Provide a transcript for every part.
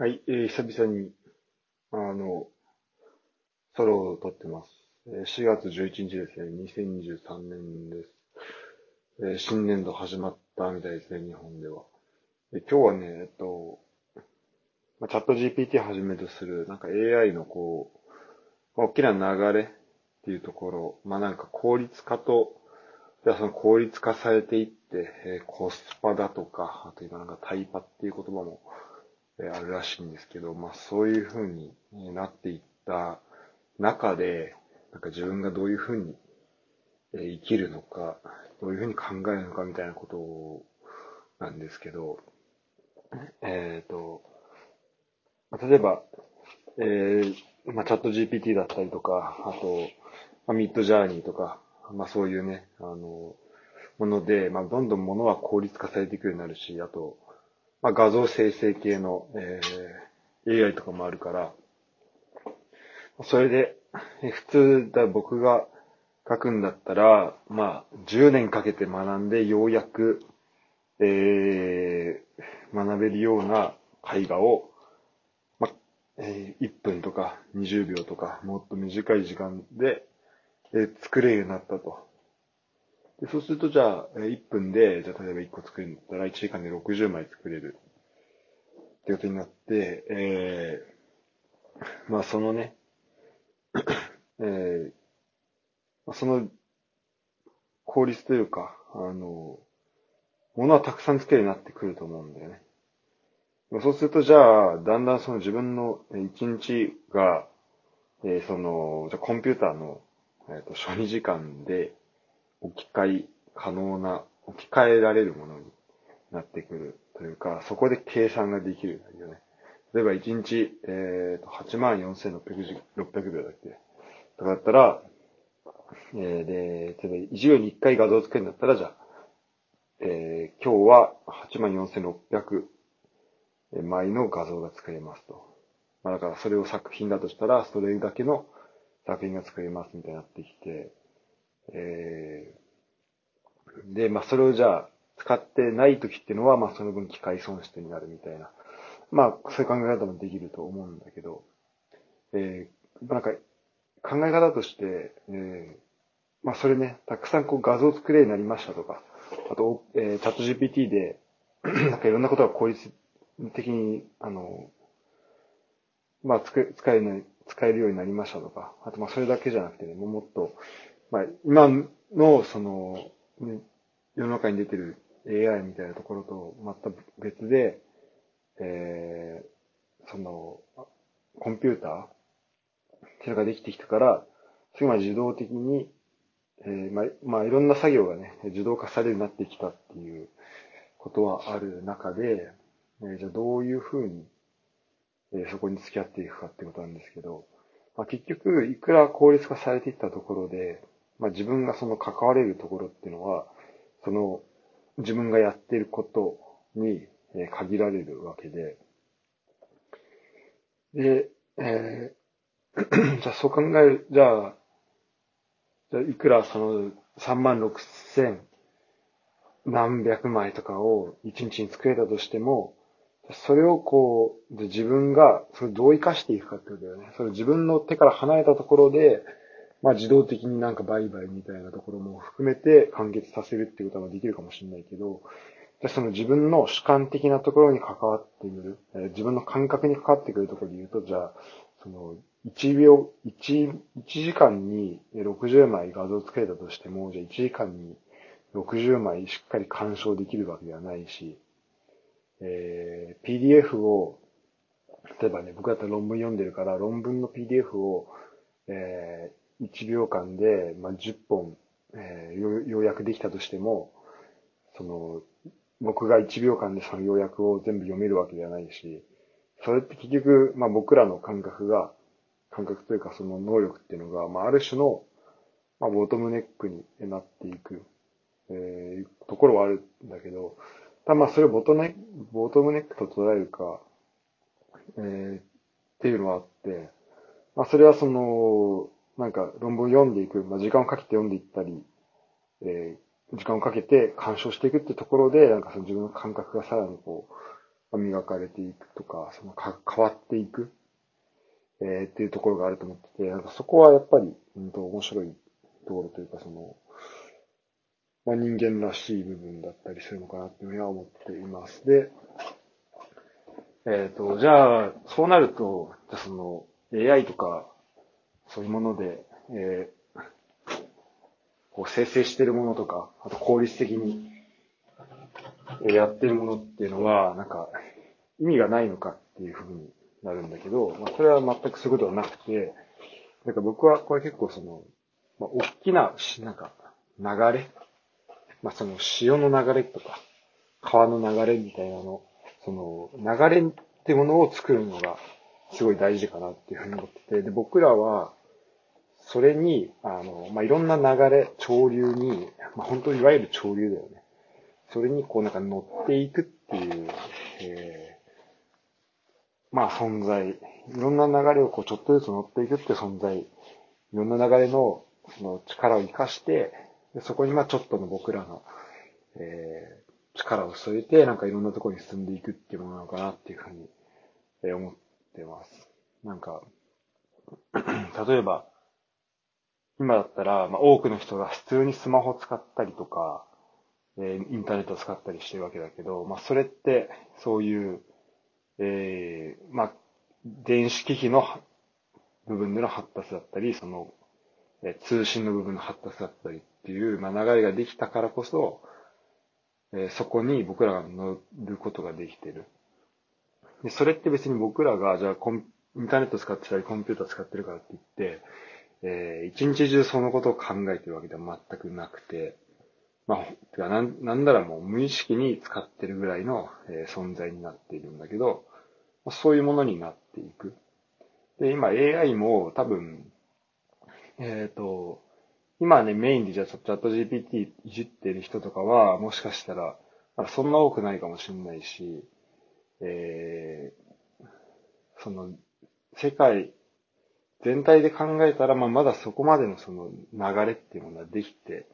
はい、えー、久々に、あの、ソロを撮ってます。えー4月11日ですね、2023年です。えー新年度始まったみたいですね、日本では。で今日はね、えっと、まあ、チャット GPT はじめとする、なんか AI のこう、大きな流れっていうところ、まあなんか効率化と、じゃあその効率化されていって、えーコスパだとか、あと今なんかタイパっていう言葉も、あるらしいんですけど、まあそういう風になっていった中で、なんか自分がどういう風に生きるのか、どういう風に考えるのかみたいなことなんですけど、えっ、と、例えば、えーまあ、チャット GPT だったりとか、あと、まあ、ミッドジャーニーとか、まあ、そういうね、あの、もので、まあ、どんどんものは効率化されていくようになるし、あと、まあ、画像生成系の、えー AI とかもあるから、それで、普通だ、僕が書くんだったら、まあ、10年かけて学んで、ようやく、えー学べるような絵画を、まあ、えー1分とか20秒とか、もっと短い時間で、えー作れるようになったと。でそうすると、じゃあ、1分で、じゃあ例えば1個作るんだったら、1時間で60枚作れる。ってことになって、えーまあそのね、えーその効率というか、あの、ものはたくさん作れるようになってくると思うんだよね。そうすると、じゃあ、だんだんその自分のえー一日が、えーその、じゃコンピューターの、えーと初2時間で置き換え可能な、置き換えられるものになってくるというか、そこで計算ができるよね。例えば1日、えー、と84,600 600秒だっけとかだったら、えーで、例えば1秒に1回画像を作るんだったら、じゃあ、えー今日は84,600枚の画像が作れますと。まあだからそれを作品だとしたら、それだけの作品が作れますみたいになってきて、えーで、まあそれをじゃあ、使ってない時っていうのは、まあその分機械損失になるみたいな。まあそういう考え方もできると思うんだけど、えーなんか考え方として、えーまあそれね、たくさんこう画像作れになりましたとか、あと、えーチャット GPT で、なんかいろんなことが効率的に、あの、まあ、つく使えない、使えるようになりましたとか、あとまあそれだけじゃなくてね、もっと、まあ今のその、ね世の中に出てる AI みたいなところと全く別で、えー、その、コンピューターっていうのができてきたから、それが自動的に、えーまあ、まあ、いろんな作業がね、自動化されるようになってきたっていうことはある中で、えーじゃあどういうふうに、えーそこに付き合っていくかってことなんですけど、まあ、結局、いくら効率化されていったところで、まあ、自分がその関われるところっていうのは、その自分がやっていることに限られるわけで、で、えー じゃあそう考える、じゃあ、じゃあいくらその3万6千何百枚とかを1日に作れたとしても、それをこう、自分がそれどう活かしていくかってことだよね。それ自分の手から離れたところで、まあ自動的になんか売買みたいなところも含めて完結させるってことはできるかもしれないけど、じゃあその自分の主観的なところに関わってくる、自分の感覚に関わってくるところで言うと、じゃあ、その、1秒、1、1時間に60枚画像を作れたとしても、じゃあ1時間に60枚しっかり鑑賞できるわけではないし、えー PDF を、例えばね、僕だったら論文読んでるから、論文の PDF を、えー1秒間で、まあ、10本、えーよ要約できたとしても、その、僕が1秒間でその要約を全部読めるわけではないし、それって結局、まあ僕らの感覚が、感覚というかその能力っていうのが、まあある種の、まあボトムネックになっていく、えーところはあるんだけど、たまあそれをボトネボトムネックと捉えるか、えーっていうのはあって、まあそれはその、なんか論文を読んでいく、まあ時間をかけて読んでいったり、えー時間をかけて鑑賞していくってところで、なんかその自分の感覚がさらにこう磨かれていくとか、そのか変わっていく、えー、っていうところがあると思ってて、なんかそこはやっぱり、うんと面白いところというか、その、まあ、人間らしい部分だったりするのかなっていうふうには思っています。で、えっ、ー、と、じゃあ、そうなると、じゃその、AI とか、そういうもので、えー、こう生成してるものとか、あと効率的にやってるものっていうのは、なんか、意味がないのかっていうふうになるんだけど、まあ、これは全くそういうことはなくて、なんか僕はこれ結構その、まあ、大きな、なんか、流れ、まあ、その潮の流れとか、川の流れみたいなの、その、流れってものを作るのが、すごい大事かなっていうふうに思ってて、で、僕らは、それに、あの、まあ、いろんな流れ、潮流に、まあ、本当にいわゆる潮流だよね。それにこうなんか乗っていくっていう、えー、まあ存在。いろんな流れをこうちょっとずつ乗っていくって存在。いろんな流れのその力を活かして、でそこにまあちょっとの僕らの、えー、力を添えて、なんかいろんなところに進んでいくっていうものなのかなっていうふうに、えー、思ってます。なんか、例えば、今だったら、まあ、多くの人が普通にスマホ使ったりとか、えインターネット使ったりしてるわけだけど、まあ、それって、そういう、えー、まあ、電子機器の部分での発達だったり、その、え通信の部分の発達だったりっていう、まあ、流れができたからこそ、えー、そこに僕らが乗ることができてる。で、それって別に僕らが、じゃあコン、インターネット使ってたり、コンピューター使ってるからって言って、えー、一日中そのことを考えてるわけでは全くなくて、まあ、てかなん、なんならもう無意識に使ってるぐらいの、えー、存在になっているんだけど、そういうものになっていく。で、今 AI も多分、えっ、ー、と、今ね、メインでじゃあチャット GPT いじってる人とかは、もしかしたら、そんな多くないかもしれないし、えー、その、世界全体で考えたら、まあ、まだそこまでのその流れっていうものはできて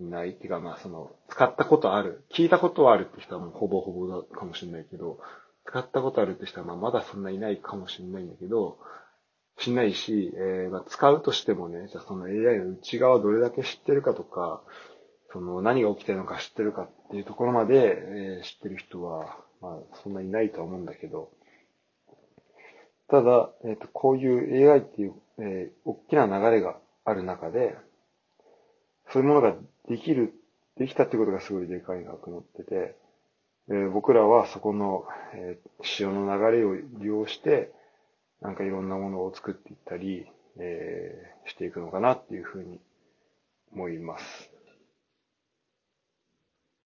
いない。っていうか、まあその、使ったことある、聞いたことはあるって人はもうほぼほぼだかもしれないけど、使ったことあるって人はまあまだそんないないかもしれないんだけど、しないし、えー、まあ使うとしてもね、じゃあその AI の内側どれだけ知ってるかとか、その何が起きてるのか知ってるかっていうところまで、えー、知ってる人は、まあそんないないとは思うんだけど、ただ、えっ、と、こういう AI っていう、えー、大きな流れがある中で、そういうものができる、できたってことがすごいでかいなと思ってて、えー、僕らはそこの、えー、潮の流れを利用して、なんかいろんなものを作っていったり、えー、していくのかなっていうふうに思います。